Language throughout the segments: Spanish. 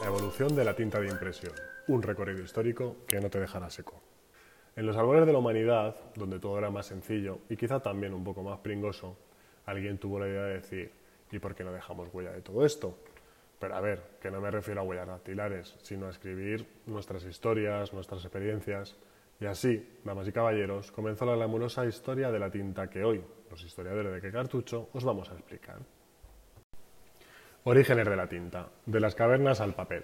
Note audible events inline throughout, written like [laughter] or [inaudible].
La evolución de la tinta de impresión, un recorrido histórico que no te dejará seco. En los albores de la humanidad, donde todo era más sencillo y quizá también un poco más pringoso, alguien tuvo la idea de decir, ¿y por qué no dejamos huella de todo esto? Pero a ver, que no me refiero a huellas dactilares, sino a escribir nuestras historias, nuestras experiencias. Y así, damas y caballeros, comenzó la glamurosa historia de la tinta que hoy, los historiadores de qué cartucho, os vamos a explicar. Orígenes de la tinta, de las cavernas al papel.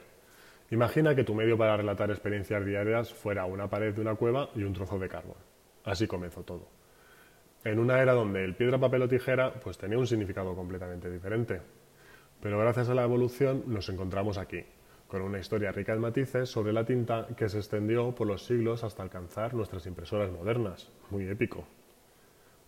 Imagina que tu medio para relatar experiencias diarias fuera una pared de una cueva y un trozo de carbón. Así comenzó todo. En una era donde el piedra, papel o tijera pues tenía un significado completamente diferente. Pero gracias a la evolución nos encontramos aquí, con una historia rica en matices sobre la tinta que se extendió por los siglos hasta alcanzar nuestras impresoras modernas. Muy épico.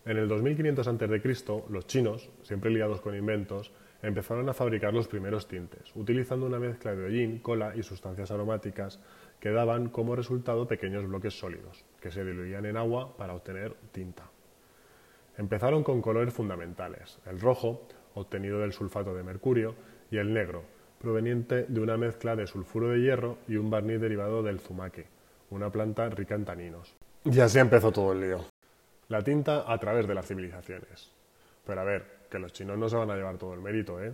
En el 2500 a.C., los chinos, siempre liados con inventos, empezaron a fabricar los primeros tintes, utilizando una mezcla de hollín, cola y sustancias aromáticas que daban como resultado pequeños bloques sólidos, que se diluían en agua para obtener tinta. Empezaron con colores fundamentales, el rojo, obtenido del sulfato de mercurio, y el negro, proveniente de una mezcla de sulfuro de hierro y un barniz derivado del zumaque, una planta rica en taninos. Y así empezó todo el lío. La tinta a través de las civilizaciones. Pero a ver, que los chinos no se van a llevar todo el mérito, ¿eh?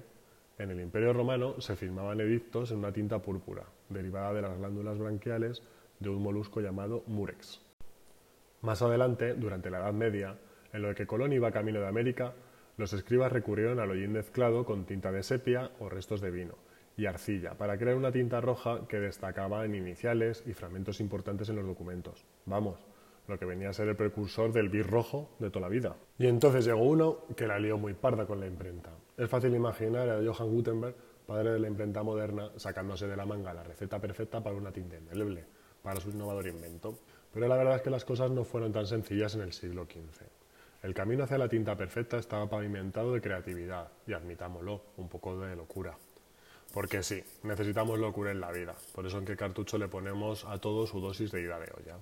En el Imperio Romano se firmaban edictos en una tinta púrpura, derivada de las glándulas branquiales de un molusco llamado murex. Más adelante, durante la Edad Media, en lo que Colón iba camino de América, los escribas recurrieron al hollín mezclado con tinta de sepia o restos de vino y arcilla para crear una tinta roja que destacaba en iniciales y fragmentos importantes en los documentos. Vamos, lo que venía a ser el precursor del bis rojo de toda la vida. Y entonces llegó uno que la lió muy parda con la imprenta. Es fácil imaginar a Johann Gutenberg, padre de la imprenta moderna, sacándose de la manga la receta perfecta para una tinta indeleble, para su innovador invento. Pero la verdad es que las cosas no fueron tan sencillas en el siglo XV. El camino hacia la tinta perfecta estaba pavimentado de creatividad y, admitámoslo, un poco de locura. Porque sí, necesitamos locura en la vida, por eso en qué cartucho le ponemos a todo su dosis de ida de olla.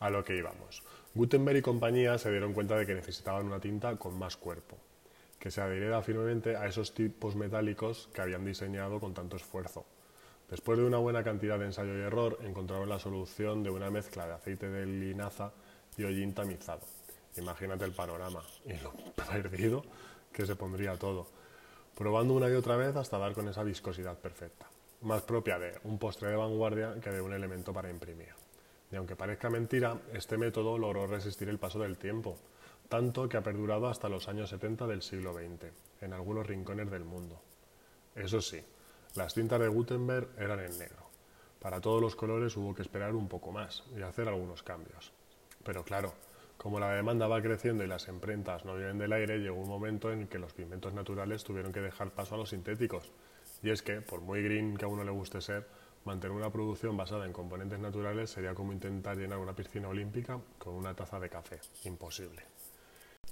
A lo que íbamos. Gutenberg y compañía se dieron cuenta de que necesitaban una tinta con más cuerpo, que se adhiriera firmemente a esos tipos metálicos que habían diseñado con tanto esfuerzo. Después de una buena cantidad de ensayo y error, encontraron la solución de una mezcla de aceite de linaza y hollín tamizado Imagínate el panorama y lo [laughs] perdido que se pondría todo, probando una y otra vez hasta dar con esa viscosidad perfecta, más propia de un postre de vanguardia que de un elemento para imprimir. Y aunque parezca mentira, este método logró resistir el paso del tiempo, tanto que ha perdurado hasta los años 70 del siglo XX, en algunos rincones del mundo. Eso sí, las tintas de Gutenberg eran en negro. Para todos los colores hubo que esperar un poco más y hacer algunos cambios. Pero claro, como la demanda va creciendo y las imprentas no viven del aire, llegó un momento en que los pigmentos naturales tuvieron que dejar paso a los sintéticos. Y es que, por muy green que a uno le guste ser, mantener una producción basada en componentes naturales sería como intentar llenar una piscina olímpica con una taza de café. Imposible.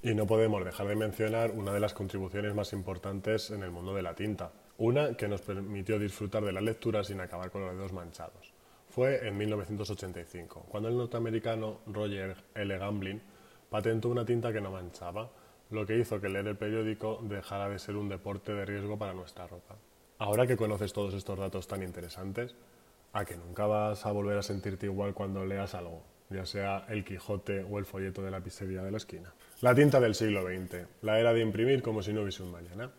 Y no podemos dejar de mencionar una de las contribuciones más importantes en el mundo de la tinta. Una que nos permitió disfrutar de la lectura sin acabar con los dedos manchados fue en 1985, cuando el norteamericano Roger L. Gamblin patentó una tinta que no manchaba, lo que hizo que leer el periódico dejara de ser un deporte de riesgo para nuestra ropa. Ahora que conoces todos estos datos tan interesantes, a que nunca vas a volver a sentirte igual cuando leas algo, ya sea el Quijote o el folleto de la pizzería de la esquina. La tinta del siglo XX, la era de imprimir como si no hubiese un mañana.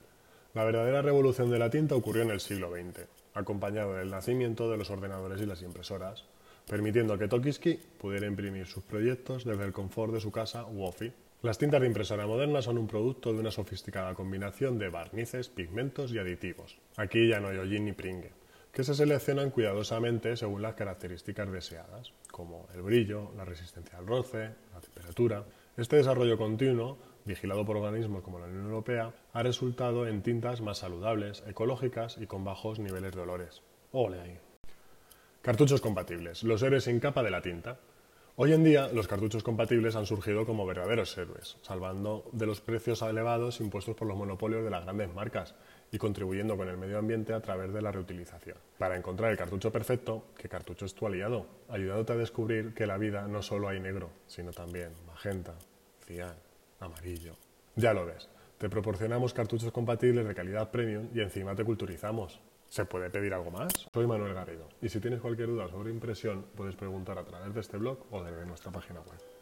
La verdadera revolución de la tinta ocurrió en el siglo XX, acompañado del nacimiento de los ordenadores y las impresoras, permitiendo que Tokiski pudiera imprimir sus proyectos desde el confort de su casa u ofi. Las tintas de impresora moderna son un producto de una sofisticada combinación de barnices, pigmentos y aditivos. Aquí ya no hay hollín ni pringue, que se seleccionan cuidadosamente según las características deseadas, como el brillo, la resistencia al roce, la temperatura. Este desarrollo continuo vigilado por organismos como la Unión Europea, ha resultado en tintas más saludables, ecológicas y con bajos niveles de olores. ¡Ole ahí! Cartuchos compatibles, los héroes sin capa de la tinta. Hoy en día, los cartuchos compatibles han surgido como verdaderos héroes, salvando de los precios elevados impuestos por los monopolios de las grandes marcas y contribuyendo con el medio ambiente a través de la reutilización. Para encontrar el cartucho perfecto, ¿qué cartucho es tu aliado? Ayudándote a descubrir que la vida no solo hay negro, sino también magenta, cian, amarillo. Ya lo ves. Te proporcionamos cartuchos compatibles de calidad premium y encima te culturizamos. ¿Se puede pedir algo más? Soy Manuel Garrido y si tienes cualquier duda sobre impresión puedes preguntar a través de este blog o desde nuestra página web.